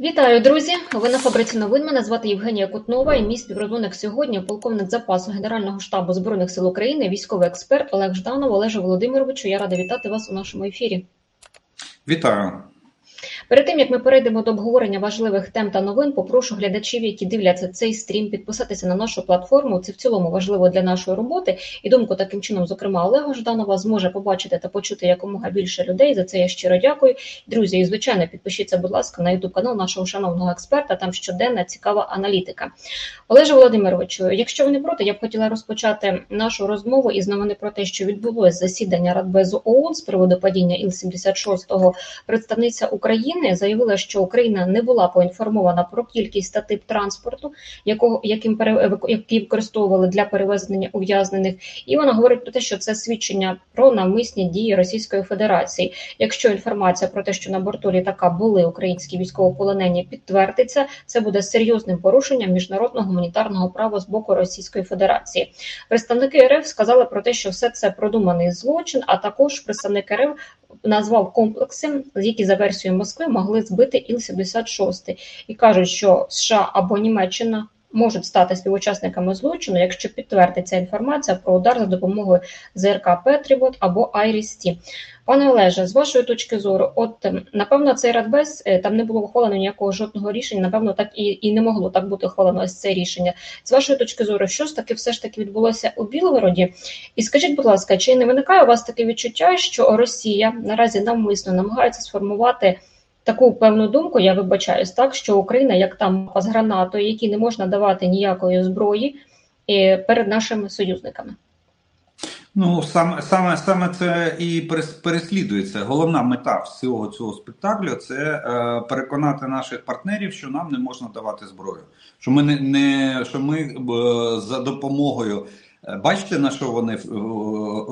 Вітаю, друзі! Ви на фабриці новин. Мене звати Євгенія Кутнова і мій співрозмовник сьогодні полковник запасу Генерального штабу збройних сил України, військовий експерт Олег Жданов. Олеже Володимировичу. Я рада вітати вас у нашому ефірі. Вітаю. Перед тим як ми перейдемо до обговорення важливих тем та новин, попрошу глядачів, які дивляться цей стрім, підписатися на нашу платформу. Це в цілому важливо для нашої роботи. І думку таким чином, зокрема, Олега Жданова, зможе побачити та почути якомога більше людей. За це я щиро дякую. Друзі, і звичайно, підпишіться, будь ласка, на ютуб канал нашого шановного експерта. Там щоденна цікава аналітика. Олеже Володимировичу, якщо ви не проти, я б хотіла розпочати нашу розмову із новини про те, що відбулось засідання Радбезу ООН з приводу падіння Іл-76 представниця України. України заявила, що Україна не була поінформована про кількість та тип транспорту, якого яким який використовували для перевезення ув'язнених, і вона говорить про те, що це свідчення про навмисні дії Російської Федерації. Якщо інформація про те, що на борту літака були українські військовополонені, підтвердиться, це буде серйозним порушенням міжнародного гуманітарного права з боку Російської Федерації. Представники РФ сказали про те, що все це продуманий злочин. А також представник РФ назвав комплекси, які за версією Москви могли збити Іл-76. і кажуть, що США або Німеччина можуть стати співучасниками злочину, якщо підтвердиться інформація про удар за допомогою ЗРК Петрівот або Айріс-Ті. Пане Олеже, з вашої точки зору, от ем, напевно, цей радбез е, там не було ухвалено ніякого жодного рішення. Напевно, так і і не могло так бути ухвалено ось це рішення. З вашої точки зору, що ж таки все ж таки відбулося у Білгороді? І скажіть, будь ласка, чи не виникає у вас таке відчуття, що Росія наразі навмисно намагається сформувати? Таку певну думку, я вибачаюсь, так що Україна як там з гранатою, які не можна давати ніякої зброї перед нашими союзниками. Ну саме саме саме це і переслідується. Головна мета всього цього спектаклю це е, переконати наших партнерів, що нам не можна давати зброю. Що ми не, не що ми е, за допомогою Е, бачите, на що вони е,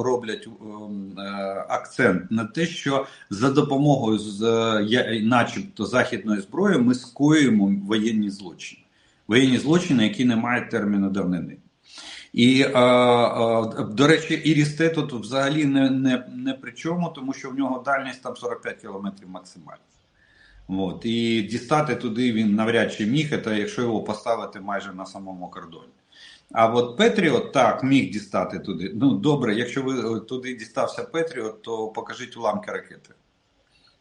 роблять е, акцент на те, що за допомогою з начебто західної зброї ми скоюємо воєнні злочини, воєнні злочини, які не мають терміну давнини. І, до речі, Ірісте тут взагалі не не, не при чому, тому що в нього дальність там 45 кілометрів максимально. От. І дістати туди він навряд чи міг, це якщо його поставити майже на самому кордоні. А от Петріот так міг дістати туди. Ну добре, якщо ви е, туди дістався Петріот, то покажіть уламки ракети.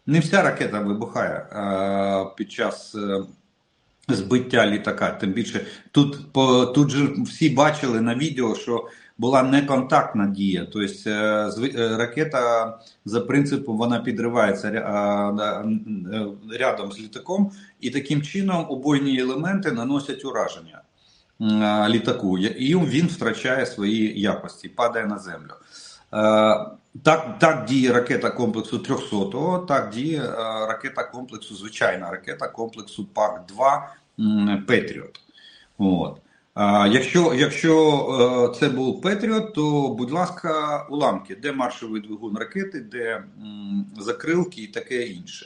Не вся ракета вибухає а, під час а, е, збиття літака. Тим більше тут по, тут же всі бачили на відео, що була неконтактна дія. Тобто а, е, ракета за принципом вона підривається рядом з літаком, і таким чином убойні елементи наносять ураження літаку, і він втрачає свої якості, падає на землю. Так так діє ракета комплексу 300, так діє ракета комплексу, звичайна ракета комплексу PAC-2 Patriot. От. Якщо якщо це був Patriot, то будь ласка, уламки, де маршовий двигун ракети, де закрилки і таке інше.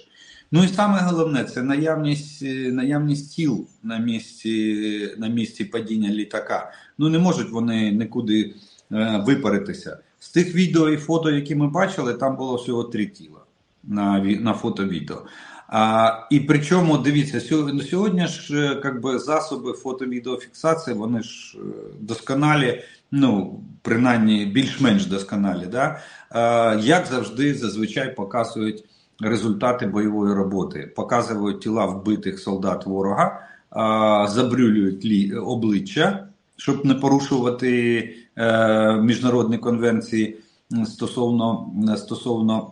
Ну і саме головне це наявність е, наявність тіл на місці на місці падіння літака. Ну не можуть вони нікуди е, випаритися. З тих відео і фото, які ми бачили, там було всього три тіла на на фото-відео. А, І причому дивіться, сьогодні ж е, как би, засоби фото-відеофіксації, вони ж е, досконалі, ну принаймні більш-менш досконалі. Да? А, Як завжди, зазвичай показують результати бойової роботи, показують тіла вбитих солдат ворога, забрюлюють обличчя, щоб не порушувати е, міжнародні конвенції стосовно стосовно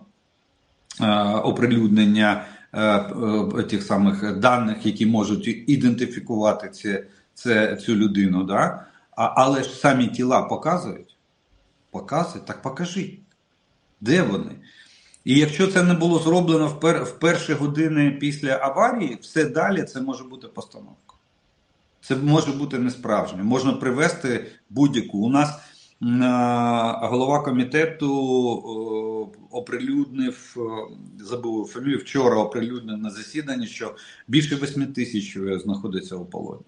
е, оприлюднення е, тих самих даних, які можуть ідентифікувати це, це, цю людину. Да? Але ж самі тіла показують. Показують, так покажіть. Де вони? І якщо це не було зроблено в, пер, в перші години після аварії, все далі це може бути постановка. Це може бути несправжнє. Можна привести будь-яку. У нас а, голова комітету о, оприлюднив, забув фамілію, вчора оприлюднив на засіданні, що більше 8 тисяч знаходиться у полоні.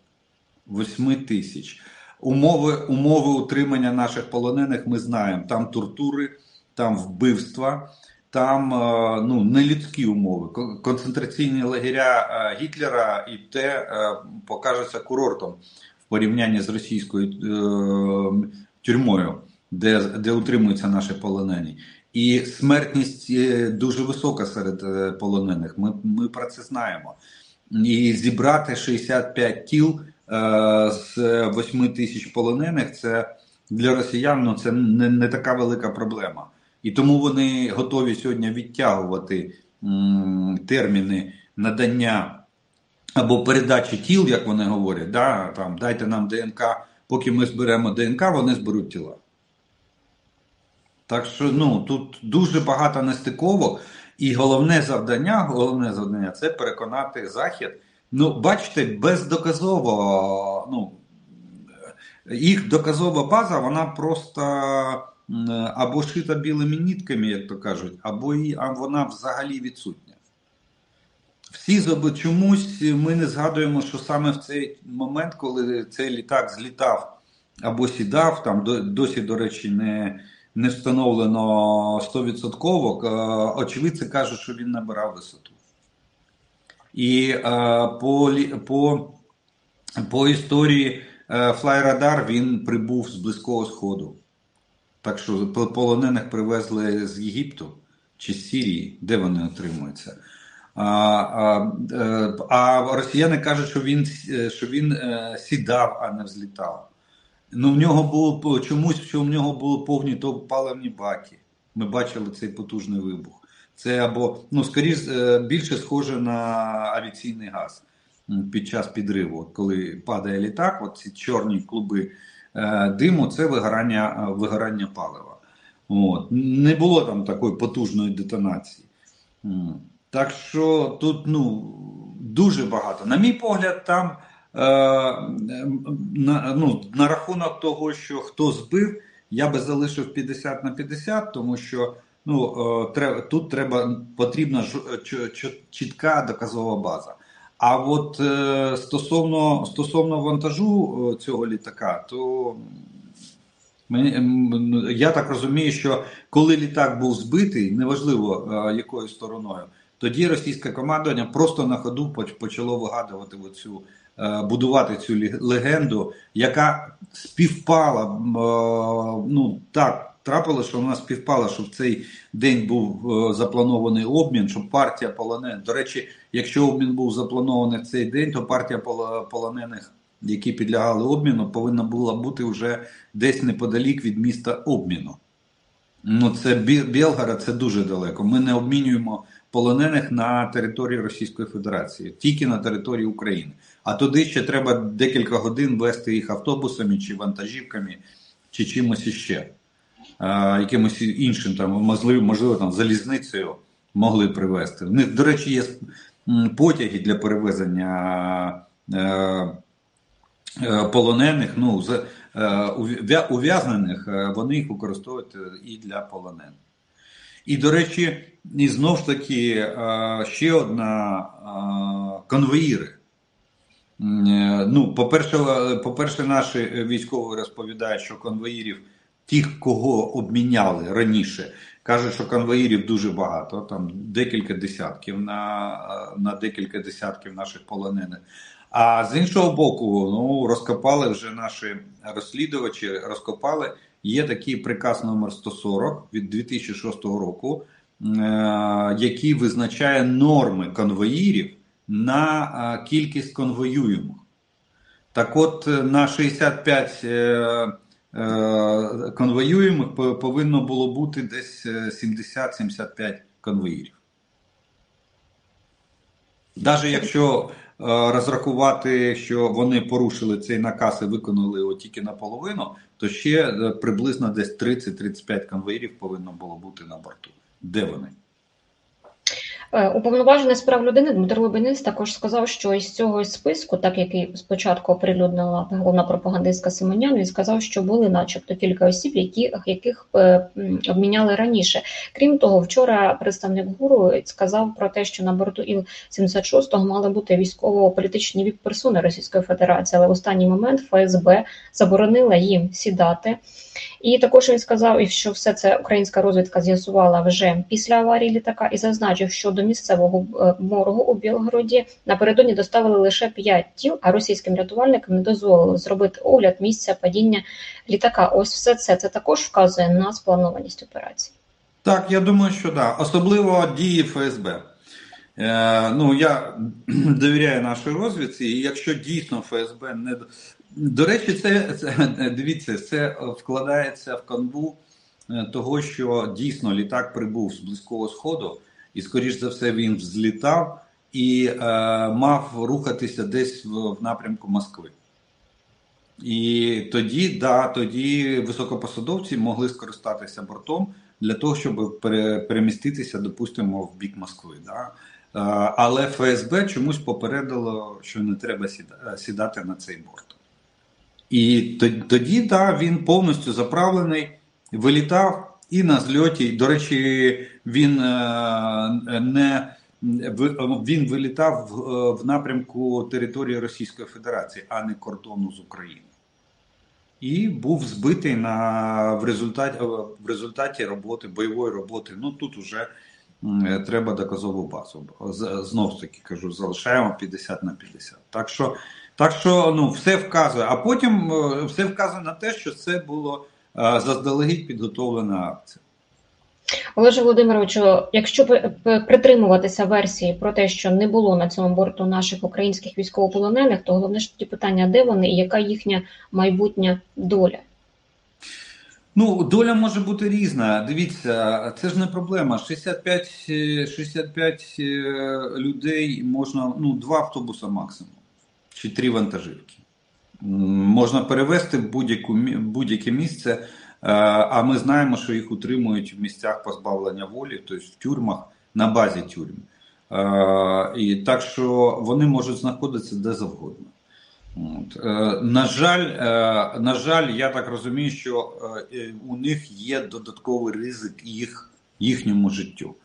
8 тисяч. Умови, умови утримання наших полонених ми знаємо. Там тортури, там вбивства. Там ну, нелюдські умови. Концентраційні лагеря Гітлера і те покажеться курортом в порівнянні з російською тюрмою, де де утримуються наші полонені. І смертність дуже висока серед полонених. Ми, Ми про це знаємо. І зібрати 65 тіл з 8 тисяч полонених це для росіян ну, це не, не така велика проблема. І тому вони готові сьогодні відтягувати терміни надання або передачі тіл, як вони говорять. да, там, Дайте нам ДНК, поки ми зберемо ДНК, вони зберуть тіла. Так що ну, тут дуже багато нестиковок. І головне завдання, головне завдання це переконати Захід. Ну, бачите, бездоказово, ну, їх доказова база, вона просто або шита білими нітками, як то кажуть, або і, а вона взагалі відсутня. Всі чомусь ми не згадуємо, що саме в цей момент, коли цей літак злітав або сідав, там досі, до речі, не не встановлено 100%, очевидці кажуть, що він набирав висоту. І по, по, по історії Флайрадар він прибув з Близького Сходу. Так що полонених привезли з Єгипту чи з Сірії, де вони отримуються. А а, е, а росіяни кажуть, що він що він е, сідав, а не взлітав. Ну, в нього було чомусь, що в нього були повні то паливні баки. Ми бачили цей потужний вибух. Це або, ну, скоріш, е, більше схоже на авіаційний газ під час підриву. Коли падає літак, от ці чорні клуби е, диму це вигорання е, вигорання палива. От. Не було там такої потужної детонації. Так що тут ну, дуже багато. На мій погляд, там е, на, ну, на рахунок того, що хто збив, я би залишив 50 на 50, тому що ну, е, тут треба потрібна чітка доказова база. А от е, стосовно стосовно вантажу е, цього літака, то мені, я так розумію, що коли літак був збитий, неважливо е, якою стороною, тоді російське командування просто на ходу почало вигадувати оцю, е, будувати цю легенду, яка співпала е, ну так трапилося, що у нас співпало, що в цей день був е, запланований обмін, щоб партія полонених. До речі, якщо обмін був запланований в цей день, то партія полонених, які підлягали обміну, повинна була бути вже десь неподалік від міста обміну. Ну, це Білгород, це дуже далеко. Ми не обмінюємо полонених на території Російської Федерації, тільки на території України. А туди ще треба декілька годин вести їх автобусами чи вантажівками, чи чимось іще якимось іншим, там, можливо, можливо там, залізницею могли привезти. У них, до речі, є потяги для перевезення е, е, полонених, ну, е, ув'язнених, вони їх використовують і для полонених. І, до речі, і знов ж таки ще одна конвоїри. Ну, По-перше, по-перше, наші військові розповідають, що конвоїрів тих, кого обміняли раніше, кажуть, що конвоїрів дуже багато, там декілька десятків на на декілька десятків наших полонених. А з іншого боку, ну розкопали вже наші розслідувачі, розкопали. Є такий приказ номер 140 від 2006 року, е, який визначає норми конвоїрів на е, кількість конвоюємих. Так от на 65 Е, конвоюємих повинно було бути десь 70-75 е, конвоїрів. Навіть якщо е, розрахувати, що вони порушили цей наказ і виконали його тільки наполовину, то ще приблизно десь 30-35 конвоїрів повинно було бути на борту. Де вони? Е, уповноважений з прав людини Дмитро Лубенець також сказав, що із цього списку, так який спочатку оприлюднила головна пропагандистка Симонян, він сказав, що були, начебто, кілька осіб, які, яких е, обміняли раніше. Крім того, вчора представник гуру сказав про те, що на борту іл 76 мали бути військово-політичні віп-персони Російської Федерації, але в останній момент ФСБ заборонила їм сідати. І також він сказав, що все це українська розвідка з'ясувала вже після аварії літака, і зазначив, що до місцевого е, моргу у Білгороді напередодні доставили лише п'ять тіл, а російським рятувальникам не дозволили зробити огляд місця падіння літака. Ось все це це також вказує на спланованість операції. Так, я думаю, що да. Особливо дії ФСБ. Е, Ну, я довіряю нашій розвідці, і якщо дійсно ФСБ не до речі, це, дивіться, це вкладається в канву е, того, що дійсно літак прибув з близького сходу, і, скоріш за все, він взлітав і е, мав рухатися десь в, в напрямку Москви. І тоді, да, тоді високопосадовці могли скористатися бортом для того, щоб переміститися, допустимо, в бік Москви. Да? Е, але ФСБ чомусь попередило, що не треба сідати на цей борт. І тоді да, він повністю заправлений, вилітав і на зльоті. До речі, він е, не він вилітав в, напрямку території Російської Федерації, а не кордону з Україною. І був збитий на в результаті в результаті роботи, бойової роботи. Ну тут уже треба доказову базу. Знов таки кажу, залишаємо 50 на 50. Так що так що ну все вказує. А потім е, все вказує на те, що це було е, заздалегідь підготовлена акція. Олеже Володимировичу, якщо притримуватися версії про те, що не було на цьому борту наших українських військовополонених, то головне ж тоді питання, де вони і яка їхня майбутня доля? Ну, доля може бути різна. Дивіться, це ж не проблема. 65 65 е, людей можна, ну, два автобуса максимум, чи три вантажівки. Можна перевезти в будь-яке місце, е, а ми знаємо, що їх утримують в місцях позбавлення волі, тобто в тюрмах на базі тюрм. Е, і так що вони можуть знаходитися де завгодно. От. Е, на жаль, на жаль, я так розумію, що у них є додатковий ризик їх, їхньому життю.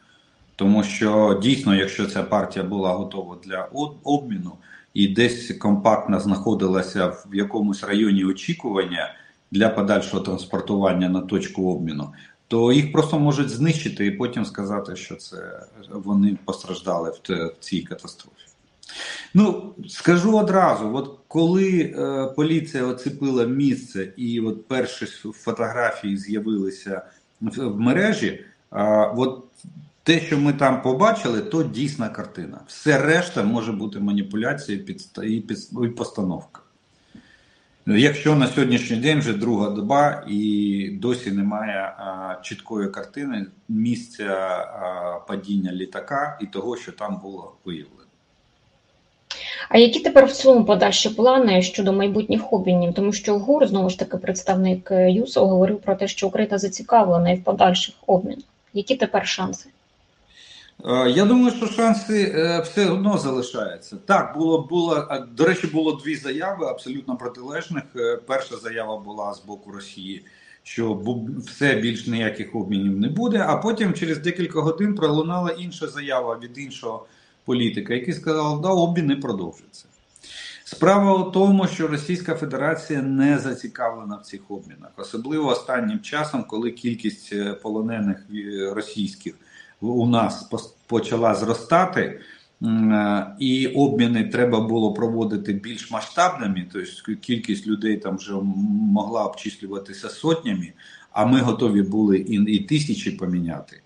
Тому що дійсно, якщо ця партія була готова для обміну і десь компактно знаходилася в якомусь районі очікування для подальшого транспортування на точку обміну, то їх просто можуть знищити і потім сказати, що це вони постраждали в цій катастрофі. Ну, скажу одразу: от коли е, поліція оцепила місце, і от перші фотографії з'явилися в, в мережі, е, от те, що ми там побачили, то дійсна картина. Все решта може бути маніпуляція і, постановка. Якщо на сьогоднішній день вже друга доба і досі немає а, чіткої картини місця а, падіння літака і того, що там було виявлено. А які тепер в цілому подальші плани щодо майбутніх обмінів? Тому що ГУР, знову ж таки, представник ЮСО говорив про те, що Україна зацікавлена і в подальших обмінах. Які тепер шанси? Е, я думаю, що шанси е, все одно залишаються. Так, було було до речі, було дві заяви абсолютно протилежних. Перша заява була з боку Росії, що все більш ніяких обмінів не буде. А потім, через декілька годин, пролунала інша заява від іншого політика, який сказав, да, обмін не продовжиться. Справа у тому, що Російська Федерація не зацікавлена в цих обмінах, особливо останнім часом, коли кількість е, полонених е, російських у нас почала зростати, е, і обміни треба було проводити більш масштабними, тобто кількість людей там вже могла обчислюватися сотнями, а ми готові були і, тисячі поміняти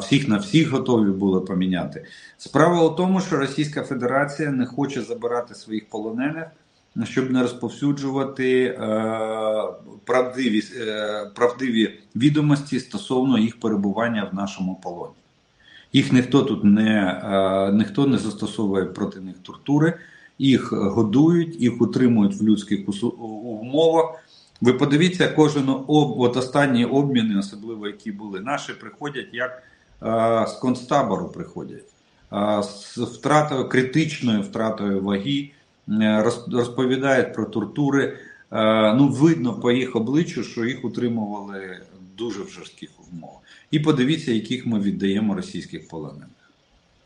всіх на всіх готові були поміняти. Справа у тому, що Російська Федерація не хоче забирати своїх полонених, щоб не розповсюджувати е, правдиві, е, правдиві відомості стосовно їх перебування в нашому полоні. Їх ніхто тут не е, ніхто не застосовує проти них тортури, їх годують, їх утримують в людських умовах. Ви подивіться, кожен об, от останні обміни, особливо які були наші, приходять як а, з концтабору приходять а, з втратою критичною втратою ваги, е, розповідають про тортури. Ну, видно по їх обличчю, що їх утримували дуже в жорстких умовах. І подивіться, яких ми віддаємо російських полонених.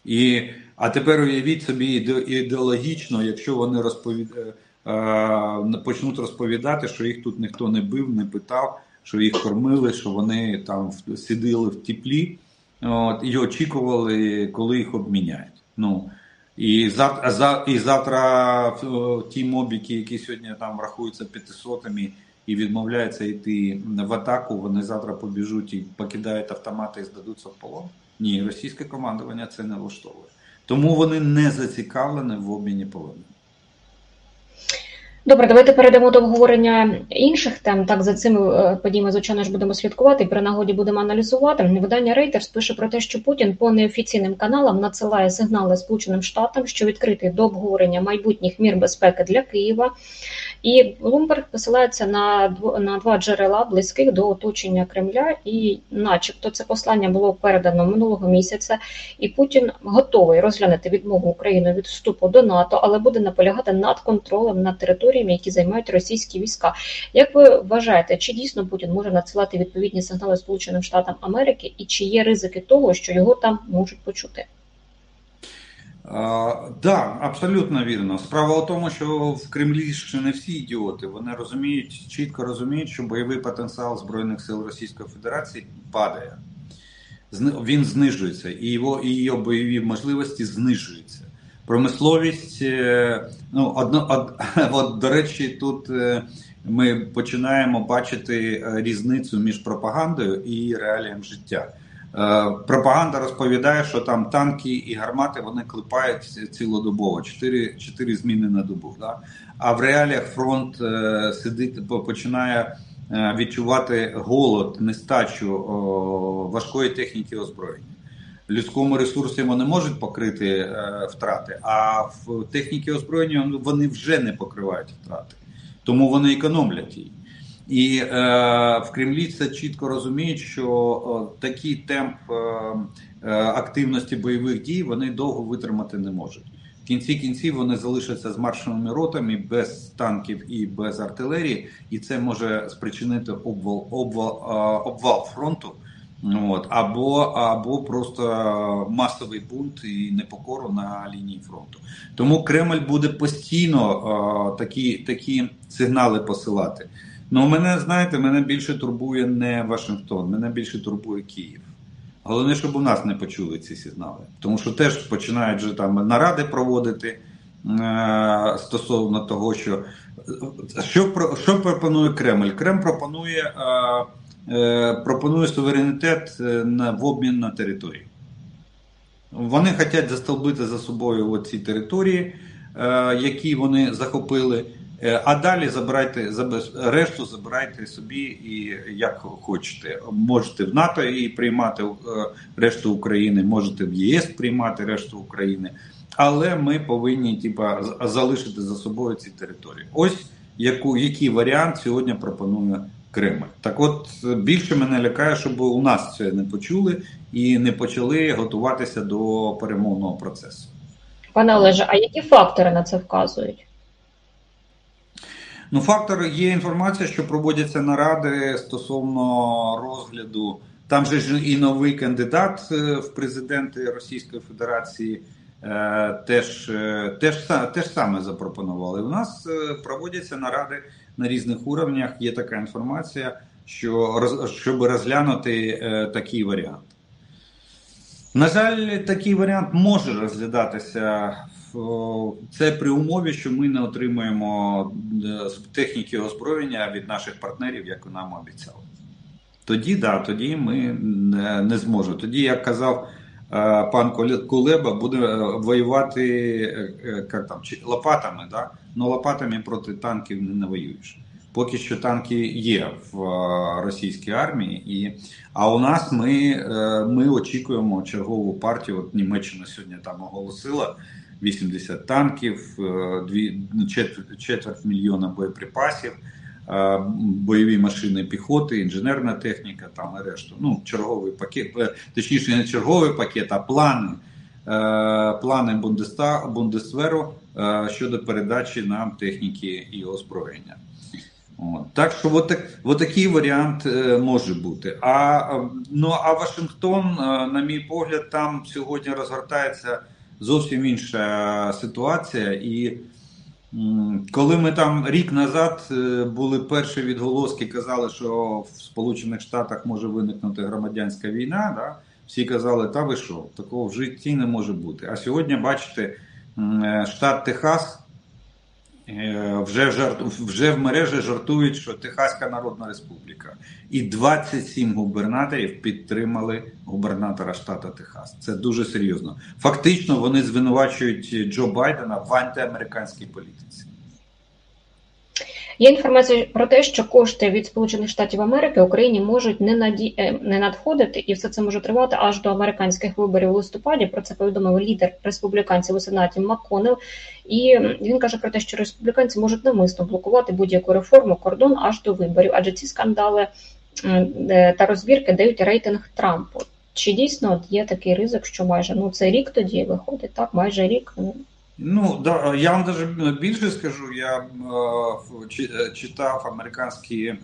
І, А тепер уявіть собі ідеологічно, якщо вони розповідають. Е, почнуть розповідати, що їх тут ніхто не бив, не питав, що їх кормили, що вони там сиділи в теплі от, і очікували, коли їх обміняють. Ну, і завтра, і завтра ті мобіки, які сьогодні там рахуються п'ятисотами і відмовляються йти в атаку, вони завтра побіжуть і покидають автомати і здадуться в полон. Ні, російське командування це не влаштовує. Тому вони не зацікавлені в обміні полонів. Добре, давайте перейдемо до обговорення інших тем. Так за цими е, подіями, звичайно ж, будемо слідкувати при нагоді будемо аналізувати. Видання Reuters пише про те, що Путін по неофіційним каналам надсилає сигнали Сполученим Штатам, що відкритий до обговорення майбутніх мір безпеки для Києва. І Блумберг посилається на на два джерела близьких до оточення Кремля, і, начебто, це послання було передано минулого місяця, і Путін готовий розглянути відмову України від вступу до НАТО, але буде наполягати над контролем над територіями, які займають російські війська. Як ви вважаєте, чи дійсно Путін може надсилати відповідні сигнали Сполученим Штатам Америки, і чи є ризики того, що його там можуть почути? Да, абсолютно вірно. Справа в тому, що в Кремлі ще не всі ідіоти. Вони розуміють, чітко розуміють, що бойовий потенціал Збройних сил Російської Федерації падає. Він знижується, і його і його бойові можливості знижуються. Промисловість, е, ну одно, од, от, до речі, тут е, ми починаємо бачити е, різницю між пропагандою і реалієм життя. Е, пропаганда розповідає, що там танки і гармати вони клепають цілодобово, 4 4 зміни на добу. Да? А в реаліях фронт е, сидить, починає е, відчувати голод, нестачу важкої техніки озброєння. Людському ресурсі вони можуть покрити втрати, а в техніці озброєння вони вже не покривають втрати, тому вони економлять її. І е, в Кремлі це чітко розуміють, що о, такий темп е, е, активності бойових дій вони довго витримати не можуть. В кінці кінців вони залишаться з маршовими ротами без танків і без артилерії, і це може спричинити обвал обвал, е, обвал фронту. От, або або просто масовий бунт і непокору на лінії фронту. Тому Кремль буде постійно о, такі такі сигнали посилати. Ну, мене, знаєте, мене більше турбує не Вашингтон, мене більше турбує Київ. Головне, щоб у нас не почули ці сигнали. Тому що теж починають вже там наради проводити е, стосовно того, що що що пропонує Кремль? Кремль пропонує е, е, пропонує суверенітет е, на, в обмін на території. Вони хочуть застолбити за собою ці території, е, які вони захопили. Е, а далі забирайте решту, забирайте собі і як хочете. Можете в НАТО і приймати е, решту України, можете в ЄС приймати решту України, але ми повинні типа залишити за собою ці території. Ось яку який варіант сьогодні пропонує Кремль. Так, от більше мене лякає, щоб у нас це не почули і не почали готуватися до перемовного процесу. Пане Олеже, а які фактори на це вказують? Ну, фактор є інформація, що проводяться наради стосовно розгляду. Там же ж і новий кандидат е, в президенти Російської Федерації е, теж е, теж, теж саме запропонували. У нас проводяться наради на різних уровнях. Є така інформація, що щоб розглянути такий варіант. На жаль, такий варіант може розглядатися це при умові, що ми не отримуємо е, техніки озброєння від наших партнерів, як нам обіцяли. Тоді да, тоді ми не, не зможемо. Тоді, як казав е, пан Кулеба, буде е, воювати як там, лопатами, да? но лопатами проти танків не навоюєш. Поки що танки є в російській армії, і а у нас ми ми очікуємо чергову партію. От Німеччина сьогодні там оголосила 80 танків, е, четверть, мільйона боєприпасів, е, бойові машини піхоти, інженерна техніка, там і решту. Ну, черговий пакет, е, точніше, не черговий пакет, а плани. Плани Бундесверу щодо передачі нам техніки і озброєння. От. Так що от, от такий варіант може бути. А ну, а Вашингтон, на мій погляд, там сьогодні розгортається зовсім інша ситуація, і Коли ми там рік назад е, були перші відголоски, казали, що в Сполучених Штатах може виникнути громадянська війна, да? всі казали, та ви що, такого в житті не може бути. А сьогодні, бачите, е, штат Техас вже жарт, вже в мережі жартують, що Техаська Народна Республіка і 27 губернаторів підтримали губернатора штата Техас. Це дуже серйозно. Фактично, вони звинувачують Джо Байдена в антиамериканській політиці. Є інформація про те, що кошти від Сполучених Штатів Америки Україні можуть не наді... Е, не надходити, і все це може тривати аж до американських виборів у листопаді. Про це повідомив лідер республіканців у сенаті МакКоннелл. І він каже про те, що республіканці можуть навмисно блокувати будь-яку реформу кордон аж до виборів, адже ці скандали е, та розбірки дають рейтинг Трампу. Чи дійсно є такий ризик, що майже ну це рік тоді виходить? Так, майже рік. Ну, Ну да, я вам навіть більше скажу. Я е, читав американські е,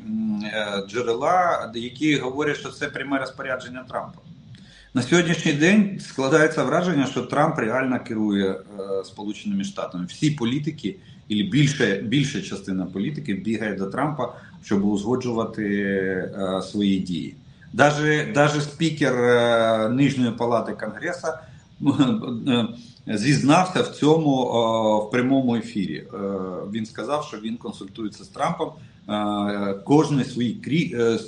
джерела, які говорять, що це пряме розпорядження Трампа. На сьогоднішній день складається враження, що Трамп реально керує е, Сполученими Штатами. Всі політики, і більше, більша частина політики бігає до Трампа, щоб узгоджувати е, свої дії. Даже, даже спікер е, Нижньої палати Конгресу е, зізнався в цьому в прямому ефірі. Е, він сказав, що він консультується з Трампом. Е, кожний свій крі е,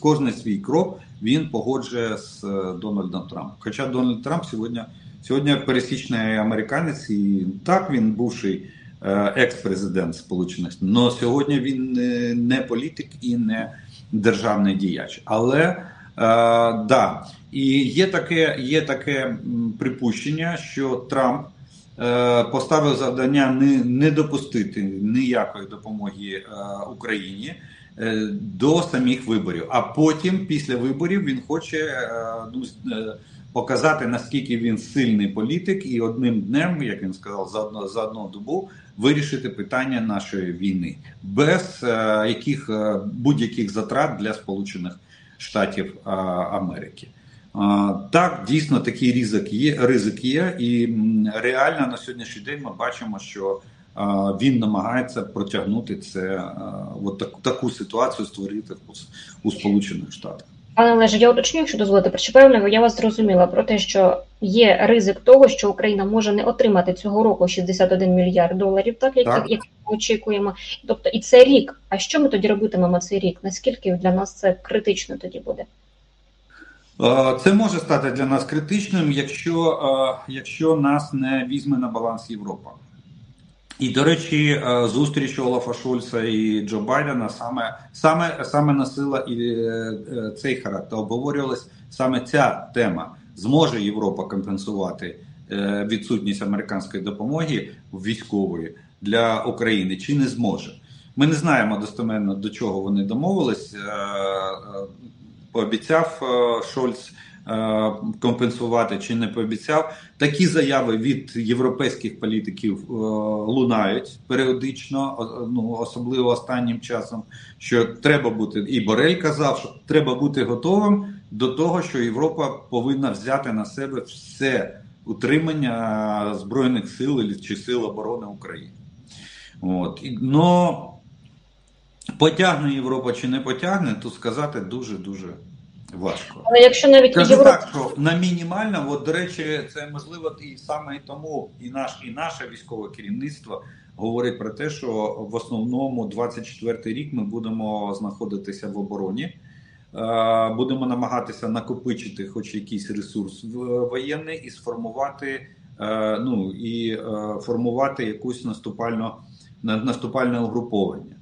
кожний свій крок він погоджує з Дональдом Трампом. Хоча Дональд Трамп сьогодні сьогодні пересічний американець, і так він бувший екс-президент Сполучених Штатів, але сьогодні він не політик і не державний діяч. Але Е, да. І є таке є таке припущення, що Трамп е, поставив завдання не не допустити ніякої допомоги е, Україні е, до самих виборів. А потім, після виборів, він хоче е, ну, е, показати наскільки він сильний політик, і одним днем, як він сказав, за одну, за одну добу вирішити питання нашої війни без е, яких е, будь-яких затрат для сполучених. Штатів Америки. Так, дійсно такий ризик є, ризик є, і реально на сьогоднішній день ми бачимо, що він намагається протягнути це от таку, ситуацію створити у Сполучених Штатах. Пане Олеже, я уточню, якщо дозволите, чи правильно я вас зрозуміла про те, що є ризик того, що Україна може не отримати цього року 61 мільярд доларів, так як, так. як ми очікуємо. Тобто, і це рік. А що ми тоді робитимемо цей рік? Наскільки для нас це критично тоді буде? Це може стати для нас критичним, якщо, якщо нас не візьме на баланс Європа. І, до речі, е, зустріч Олафа Шольца і Джо Байдена саме саме, саме носила і е, е, цей характер. Обговорювалась саме ця тема. Зможе Європа компенсувати відсутність американської допомоги військової для України чи не зможе? Ми не знаємо достеменно до чого вони домовились. Пообіцяв Шольц. Е, компенсувати чи не пообіцяв. Такі заяви від європейських політиків е, лунають періодично, ну особливо останнім часом. Що треба бути, і Борель казав, що треба бути готовим до того, що Європа повинна взяти на себе все утримання збройних сил чи сил оборони України. От но потягне Європа чи не потягне, то сказати дуже дуже. Важко. Але якщо навіть Кажу Європ... так, що на мінімально, от до речі, це можливо і саме і тому, і наш, і наше військове керівництво говорить про те, що в основному 24-й рік ми будемо знаходитися в обороні, е, будемо намагатися накопичити, хоч якийсь ресурс воєнний, і сформувати, е, ну і е, формувати якусь наступальну наступальне угруповання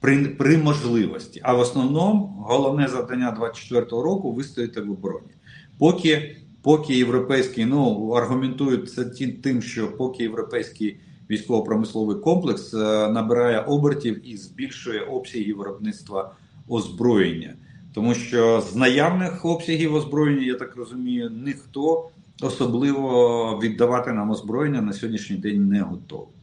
при при можливості. А в основному головне завдання 24-го року вистояти в обороні. Поки поки європейський ну аргументують це тим, що поки європейський військово-промисловий комплекс е, набирає обертів і збільшує обсяги виробництва озброєння, тому що з наявних обсягів озброєння, я так розумію, ніхто особливо віддавати нам озброєння на сьогоднішній день не готовий.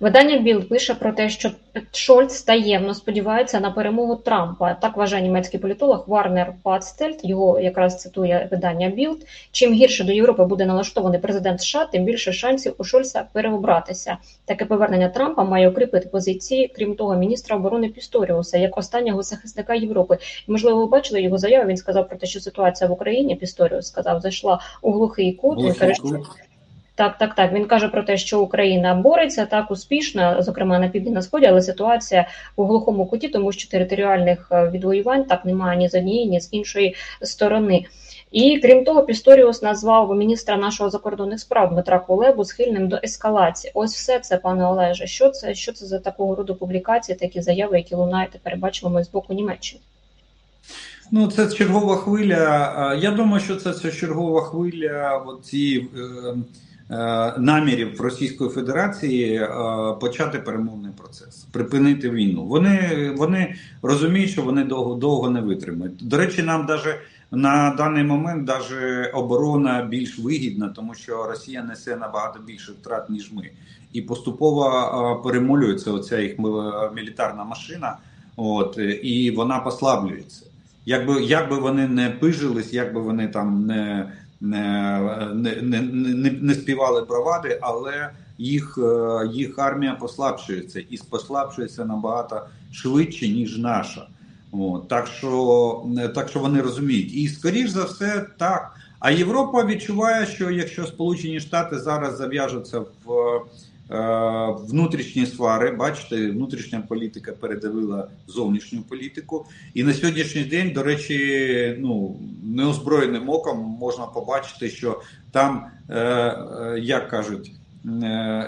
Видання Білд пише про те, що Шольц таємно сподівається на перемогу Трампа. Так вважає німецький політолог Вернер Патцельт. Його якраз цитує видання Білд. Чим гірше до Європи буде налаштований президент США, тим більше шансів у Шольца переобратися. Таке повернення Трампа має укріпити позиції, крім того, міністра оборони Пісторіуса як останнього захисника Європи. можливо, ви бачили його заяву. Він сказав про те, що ситуація в Україні Пісторіус сказав, зайшла у глухий кут. Каже, що так, так, так. Він каже про те, що Україна бореться так успішно, зокрема на півдні на сході, але ситуація у глухому куті, тому що територіальних е, відвоювань так немає ні з однієї, ні з іншої сторони. І крім того, Пісторіус назвав міністра нашого закордонних справ Дмитра Кулебу схильним до ескалації. Ось все це, пане Олеже. Що це що це за такого роду публікації, такі заяви, які лунають тепер бачимо з боку Німеччини? Ну, це чергова хвиля. Я думаю, що це, це чергова хвиля. Ці е, Е, намірів Російської Федерації е, почати перемовний процес, припинити війну. Вони вони розуміють, що вони довго довго не витримають. До речі, нам даже на даний момент даже оборона більш вигідна, тому що Росія несе набагато більше втрат ніж ми, і поступово е, перемолюється оця їх мілітарна машина. От і вона послаблюється. Якби якби вони не пижились, якби вони там не не не, не, не співали бравади, але їх е, їх армія послабшується і послабшується набагато швидше, ніж наша. От, Так що так що вони розуміють. І скоріш за все, так. А Європа відчуває, що якщо Сполучені Штати зараз зав'яжуться в Е, внутрішні свари, бачите, внутрішня політика передавила зовнішню політику. І на сьогоднішній день, до речі, ну неозброєним оком можна побачити, що там, е, е, як кажуть,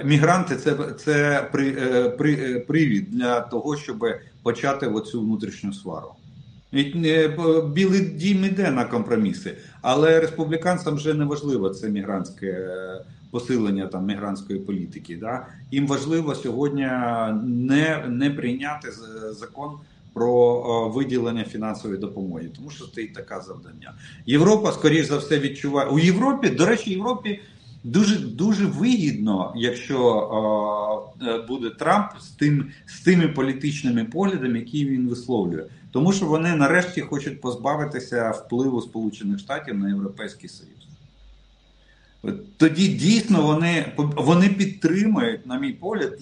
мігранти це це при, при, привід для того, щоб почати оцю внутрішню свару. Білий дім іде на компроміси, але республіканцям вже не важливо це мігрантське посилення там мігрантської політики. Да? Їм важливо сьогодні не не прийняти закон про виділення фінансової допомоги, тому що стоїть таке завдання. Європа, скоріш за все, відчуває у Європі. До речі, Європі. Дуже дуже вигідно, якщо е, буде Трамп з тим з тими політичними поглядами, які він висловлює, тому що вони нарешті хочуть позбавитися впливу Сполучених Штатів на Європейський Союз. Тоді дійсно вони вони підтримують, на мій погляд,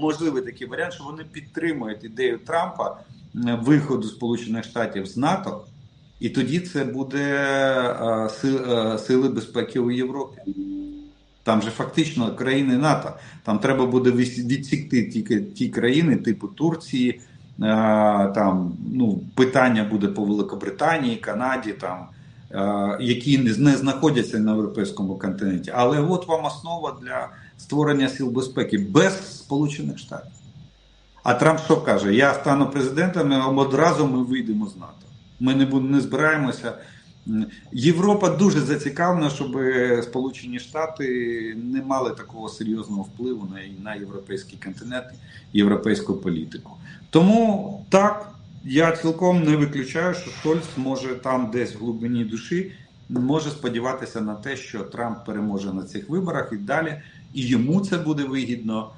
можливий такий варіант, що вони підтримують ідею Трампа виходу Сполучених Штатів з НАТО, і тоді це буде сили безпеки у Європі. Там же фактично країни НАТО. Там треба буде відсікти тільки ті країни, типу Турції. Там ну питання буде по Великобританії, Канаді. там які не знаходяться на європейському континенті. Але от вам основа для створення сил безпеки без Сполучених Штатів. А Трамп що каже? Я стану президентом, і одразу ми вийдемо з НАТО. Ми не не збираємося. Європа дуже зацікавлена, щоб Сполучені Штати не мали такого серйозного впливу на на європейський континент, європейську політику. Тому так, я цілком не виключаю, що Шольц може там десь в глибині душі може сподіватися на те, що Трамп переможе на цих виборах і далі, і йому це буде вигідно,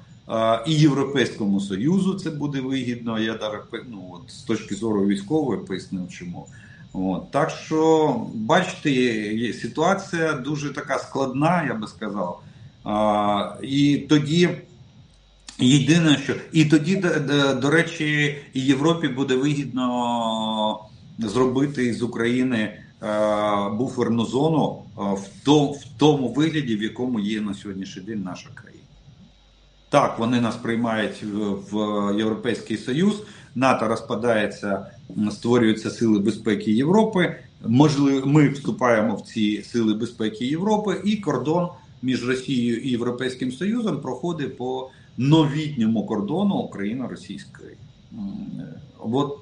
і Європейському Союзу це буде вигідно. Я навіть ну, от, з точки зору військової пояснив, чому. От, Так що, бачите, ситуація дуже така складна, я би сказав. А, І тоді. Єдине, що і тоді, до речі, і Європі буде вигідно зробити з України е, буферну зону е, в тому вигляді, в якому є на сьогоднішній день наша країна. Так, вони нас приймають в Європейський Союз, НАТО розпадається, створюються сили безпеки Європи. Можливо, ми вступаємо в ці сили безпеки Європи, і кордон між Росією і Європейським Союзом проходить по новітньому кордону Україно-російської. От,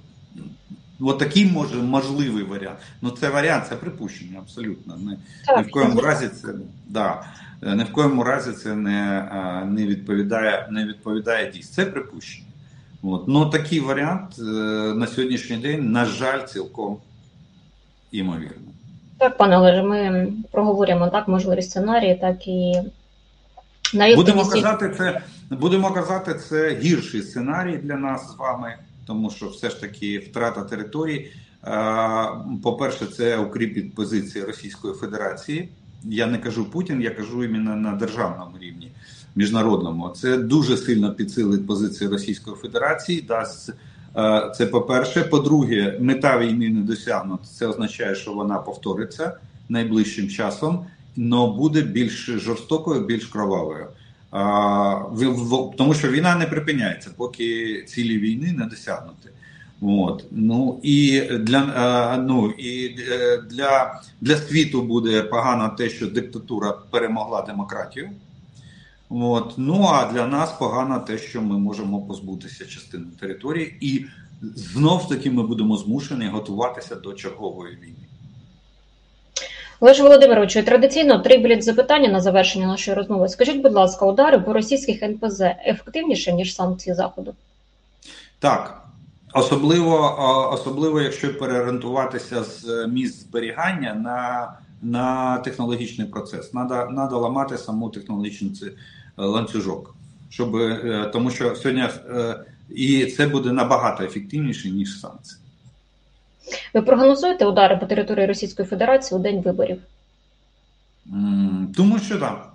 от такий може можливий варіант. Ну це варіант, це припущення абсолютно. Не, ні в коєму разі це да, не в коєму разі це не не відповідає не відповідає дійсно. Це припущення. От. Ну такий варіант е, на сьогоднішній день, на жаль, цілком імовірно. Так, пане Олеже, ми проговоримо так можливі сценарії, так і Будемо казати, це будемо казати, це гірший сценарій для нас з вами, тому що все ж таки втрата території. По-перше, це укріпить позиції Російської Федерації. Я не кажу Путін, я кажу іменно на державному рівні міжнародному. Це дуже сильно підсилить позиції Російської Федерації. Дасть це по-перше. По-друге, мета війни не досягнута. Це означає, що вона повториться найближчим часом, але буде більш жорстокою, більш кровавою. Тому що війна не припиняється, поки цілі війни не досягнути. От. Ну і для ну і е, для, для світу буде погано те, що диктатура перемогла демократію. От. Ну а для нас погано те, що ми можемо позбутися частини території, і знов таки ми будемо змушені готуватися до чергової війни. Олеж Володимировичу, традиційно три біліт запитання на завершення нашої розмови. Скажіть, будь ласка, удари по російських НПЗ ефективніше ніж санкції заходу? Так. Особливо, особливо, якщо переорієнтуватися з місць зберігання на на технологічний процес. Надо, надо ламати саму технологічну е, ланцюжок, щоб е, тому, що сьогодні е, і це буде набагато ефективніше ніж санкції. Ви прогнозуєте удари по території Російської Федерації у день виборів? Тому що так.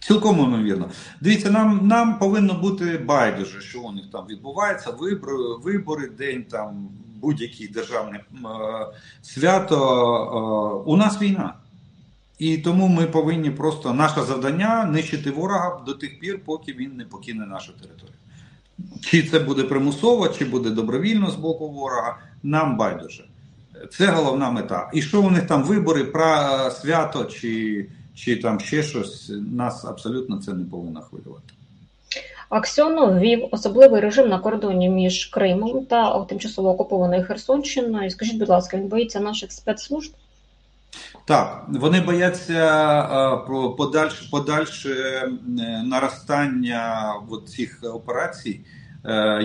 Цілком ймовірно. Дивіться, нам нам повинно бути байдуже, що у них там відбувається. Вибори, вибори, день там будь-який державне свято. Е, у нас війна. І тому ми повинні просто наше завдання нищити ворога до тих пір, поки він не покине нашу територію. Чи це буде примусово, чи буде добровільно з боку ворога, нам байдуже. Це головна мета. І що у них там вибори, про свято, чи чи там ще щось, нас абсолютно це не повинно хвилювати. Аксьонов ввів особливий режим на кордоні між Кримом та тимчасово окупованою Херсонщиною. Скажіть, будь ласка, він боїться наших спецслужб? Так, вони бояться про подальше подальше наростання цих операцій,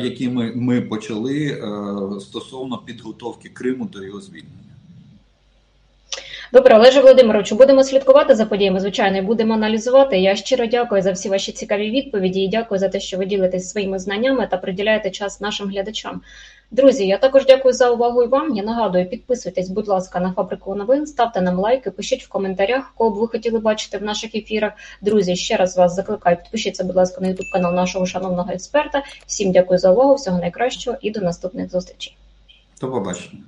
які ми, ми почали е, стосовно підготовки Криму до його звільнення. Добре, Олеже Володимировичу, будемо слідкувати за подіями, звичайно, і будемо аналізувати. Я щиро дякую за всі ваші цікаві відповіді і дякую за те, що ви ділитесь своїми знаннями та приділяєте час нашим глядачам. Друзі, я також дякую за увагу і вам. Я нагадую, підписуйтесь, будь ласка, на фабрику новин, ставте нам лайки, пишіть в коментарях, кого б ви хотіли бачити в наших ефірах. Друзі, ще раз вас закликаю. Підпишіться, будь ласка, на ютуб канал нашого шановного експерта. Всім дякую за увагу, всього найкращого і до наступних зустрічей. До побачення.